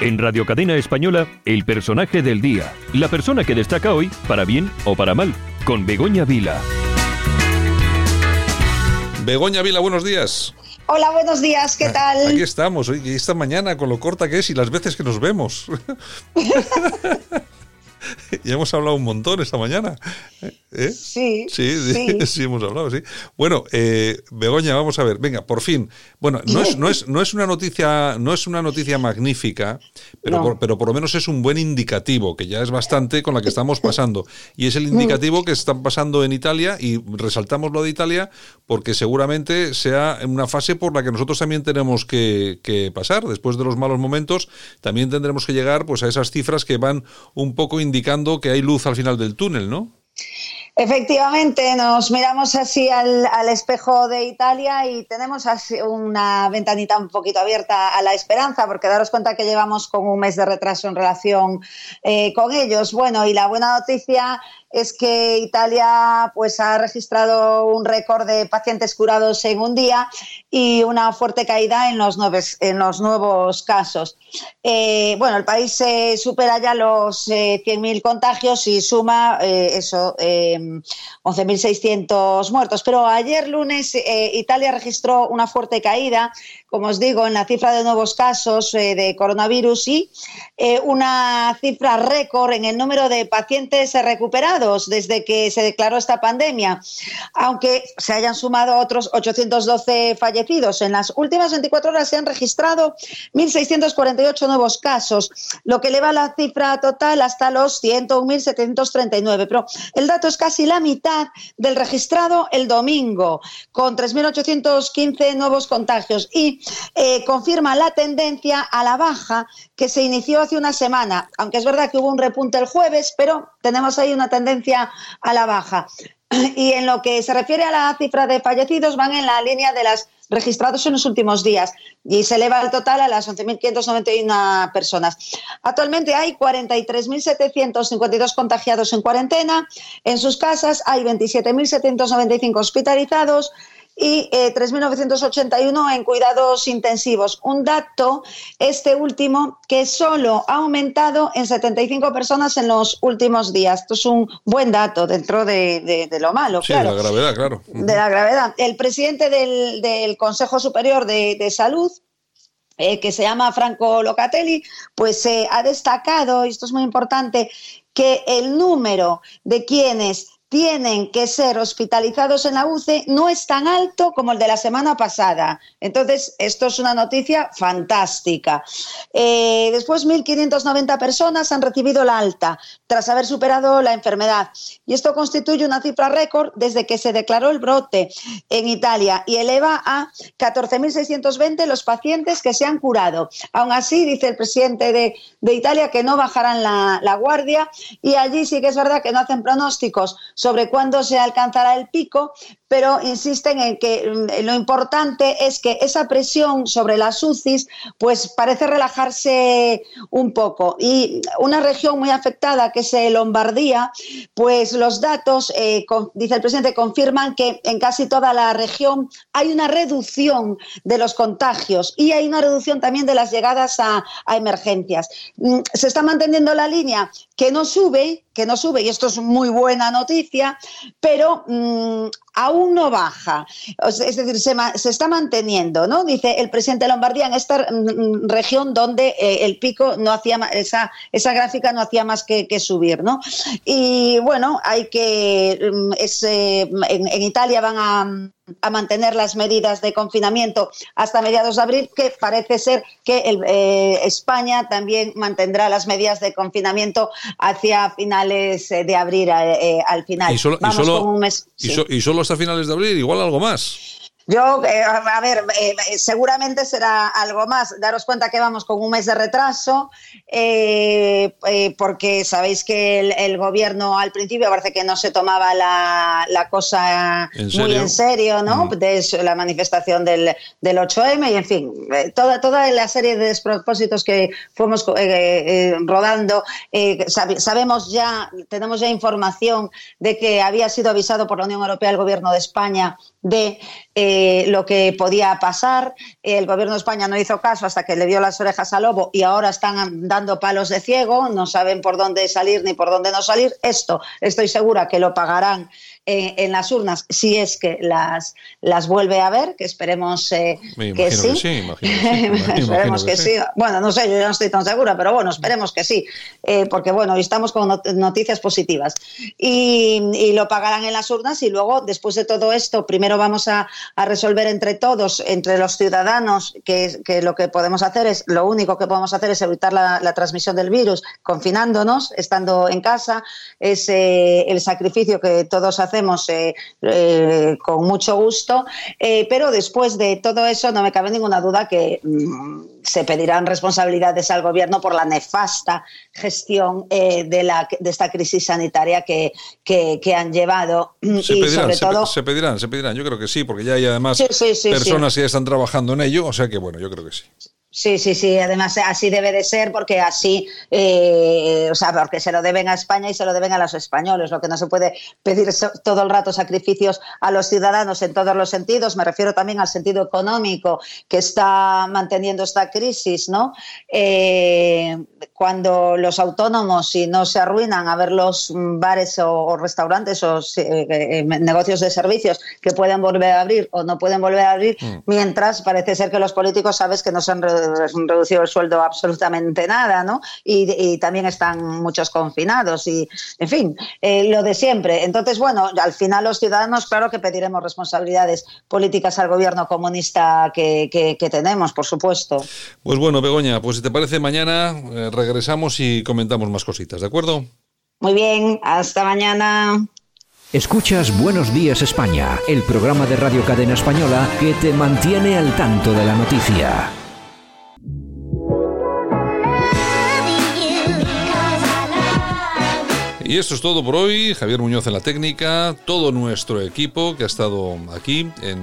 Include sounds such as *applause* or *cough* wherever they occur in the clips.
En Radio Cadena Española, el personaje del día. La persona que destaca hoy, para bien o para mal, con Begoña Vila. Begoña Vila, buenos días. Hola, buenos días, ¿qué tal? Aquí estamos, hoy, esta mañana con lo corta que es y las veces que nos vemos. *laughs* *laughs* ya hemos hablado un montón esta mañana. ¿Eh? Sí, sí, *laughs* sí, hemos hablado, sí. Bueno, eh, Begoña, vamos a ver, venga, por fin. Bueno, no es, no es, no es una noticia, no es una noticia magnífica, pero, por, pero por lo menos es un buen indicativo, que ya es bastante con la que estamos pasando. Y es el indicativo que están pasando en Italia, y resaltamos lo de Italia, porque seguramente sea una fase por la que nosotros también tenemos que, que pasar. Después de los malos momentos, también tendremos que llegar pues a esas cifras que van un poco indicando que hay luz al final del túnel, ¿no? Efectivamente, nos miramos así al, espejo de Italia y tenemos así una ventanita un poquito abierta a la esperanza, porque daros cuenta que llevamos con un mes de retraso en relación eh, con ellos. Bueno, y la buena noticia es que Italia pues, ha registrado un récord de pacientes curados en un día y una fuerte caída en los, en los nuevos casos. Eh, bueno, el país supera ya los 100.000 eh, contagios y suma eh, eso, 11.600 muertos. Pero ayer lunes Italia registró una fuerte caída como os digo, en la cifra de nuevos casos eh, de coronavirus y eh, una cifra récord en el número de pacientes recuperados desde que se declaró esta pandemia, aunque se hayan sumado otros 812 fallecidos. En las últimas 24 horas se han registrado 1.648 nuevos casos, lo que eleva la cifra total hasta los 101.739. Pero el dato es casi la mitad del registrado el domingo, con 3.815 nuevos contagios. Y eh, confirma la tendencia a la baja que se inició hace una semana, aunque es verdad que hubo un repunte el jueves, pero tenemos ahí una tendencia a la baja. Y en lo que se refiere a la cifra de fallecidos, van en la línea de las registrados en los últimos días y se eleva el total a las 11.591 personas. Actualmente hay 43.752 contagiados en cuarentena, en sus casas hay 27.795 hospitalizados y 3.981 eh, en cuidados intensivos. Un dato, este último, que solo ha aumentado en 75 personas en los últimos días. Esto es un buen dato dentro de, lo malo. Sí, de la gravedad, claro. De la gravedad. El presidente del, Consejo Superior de, Salud, eh, que se llama Franco Locatelli, pues eh, ha destacado, y esto es muy importante, que el número de quienes tienen que ser hospitalizados en la UCI no es tan alto como el de la semana pasada. Entonces, esto es una noticia fantástica. Eh, después, 1.590 personas han recibido la alta tras haber superado la enfermedad. Y esto constituye una cifra récord desde que se declaró el brote en Italia y eleva a 14.620 los pacientes que se han curado. Aún así, dice el presidente de, Italia que no bajarán la, la guardia y allí sí que es verdad que no hacen pronósticos sobre cuándo se alcanzará el pico, pero insisten en que mm, lo importante es que esa presión sobre las UCIs pues parece relajarse un poco. Y una región muy afectada, que es eh, Lombardía, pues los datos, eh, dice el presidente, confirman que en casi toda la región hay una reducción de los contagios y hay una reducción también de las llegadas a, a emergencias. Mm, se está manteniendo la línea que no sube, que no sube, y esto es muy buena noticia, pero mm, aún no baja. Es decir, se, está manteniendo, ¿no? Dice el presidente de Lombardía en esta mm, mm, región donde eh, el pico no hacía esa, esa gráfica no hacía más que, subir, ¿no? Y bueno, hay que eh, en Italia van a a mantener las medidas de confinamiento hasta mediados de abril, que parece ser que eh, España también mantendrá las medidas de confinamiento hacia finales eh, de abril eh, al final. ¿Y solo, y solo hasta finales de abril? ¿Igual algo más? Yo, eh, a ver, eh, seguramente será algo más. Daros cuenta que vamos con un mes de retraso, eh, porque sabéis que el, gobierno al principio parece que no se tomaba la, cosa muy en serio, ¿no? Mm. De la manifestación del, del 8M y, en fin, toda, toda la serie de despropósitos que fuimos rodando. sabemos ya, tenemos ya información de que había sido avisado por la Unión Europea el gobierno de España de eh, lo que podía pasar. El gobierno de España no hizo caso hasta que le dio las orejas al lobo y ahora están dando palos de ciego, no saben por dónde salir ni por dónde no salir. Esto estoy segura que lo pagarán en las urnas si es que las, las vuelve a ver, que esperemos eh, que sí. esperemos que, sí. Bueno, no sé, yo ya no estoy tan segura, pero bueno, esperemos que sí, eh, porque bueno, estamos con noticias positivas. Y, lo pagarán en las urnas y luego, después de todo esto, primero vamos a, resolver entre todos, entre los ciudadanos, que, lo que podemos hacer es, lo único que podemos hacer es evitar la, transmisión del virus confinándonos, estando en casa, es eh, el sacrificio que todos hacemos hacemos eh, eh, con mucho gusto, eh, pero después de todo eso no me cabe ninguna duda que mm, se pedirán responsabilidades al gobierno por la nefasta gestión de, la, de esta crisis sanitaria que, que, han llevado. Se y pedirán, sobre todo... se, pedirán, se pedirán, yo creo que sí, porque ya hay además personas que ya están trabajando en ello, o sea que bueno, yo creo que sí. Sí, sí, sí, además así debe de ser porque así, eh, o sea, porque se lo deben a España y se lo deben a los españoles, lo que no se puede pedir todo el rato sacrificios a los ciudadanos en todos los sentidos, me refiero también al sentido económico que está manteniendo esta crisis, ¿no? Eh, cuando los autónomos, si no se arruinan a ver los bares o, restaurantes o eh, negocios de servicios que pueden volver a abrir o no pueden volver a abrir, mm. mientras parece ser que los políticos sabes que no se han reducido el sueldo absolutamente nada, ¿no? Y, también están muchos confinados y, en fin, eh, lo de siempre. Entonces, bueno, al final los ciudadanos, claro que pediremos responsabilidades políticas al gobierno comunista que, tenemos, por supuesto. Pues bueno, Begoña, pues si te parece, mañana eh, regresamos y comentamos más cositas, ¿de acuerdo? Muy bien, hasta mañana. Escuchas Buenos Días España, el programa de Radio Cadena Española que te mantiene al tanto de la noticia. Y esto es todo por hoy. Javier Muñoz en la técnica, todo nuestro equipo que ha estado aquí en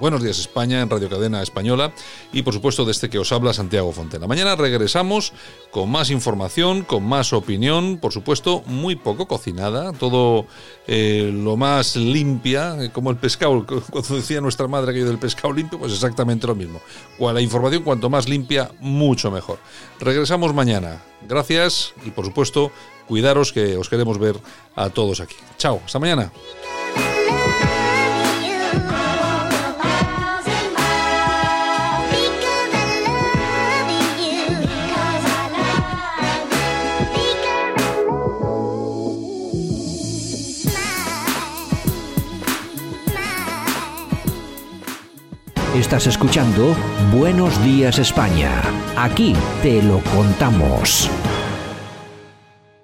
Buenos Días España, en Radio Cadena Española y por supuesto desde que os habla Santiago Fontena. Mañana regresamos con más información, con más opinión, por supuesto muy poco cocinada, todo eh, lo más limpia, eh, como el pescado, *laughs* cuando decía nuestra madre aquello del pescado limpio, pues exactamente lo mismo. La información cuanto más limpia, mucho mejor. Regresamos mañana. Gracias y por supuesto Cuidaros que os queremos ver a todos aquí. Chao, hasta mañana. Estás escuchando Buenos Días España. Aquí te lo contamos.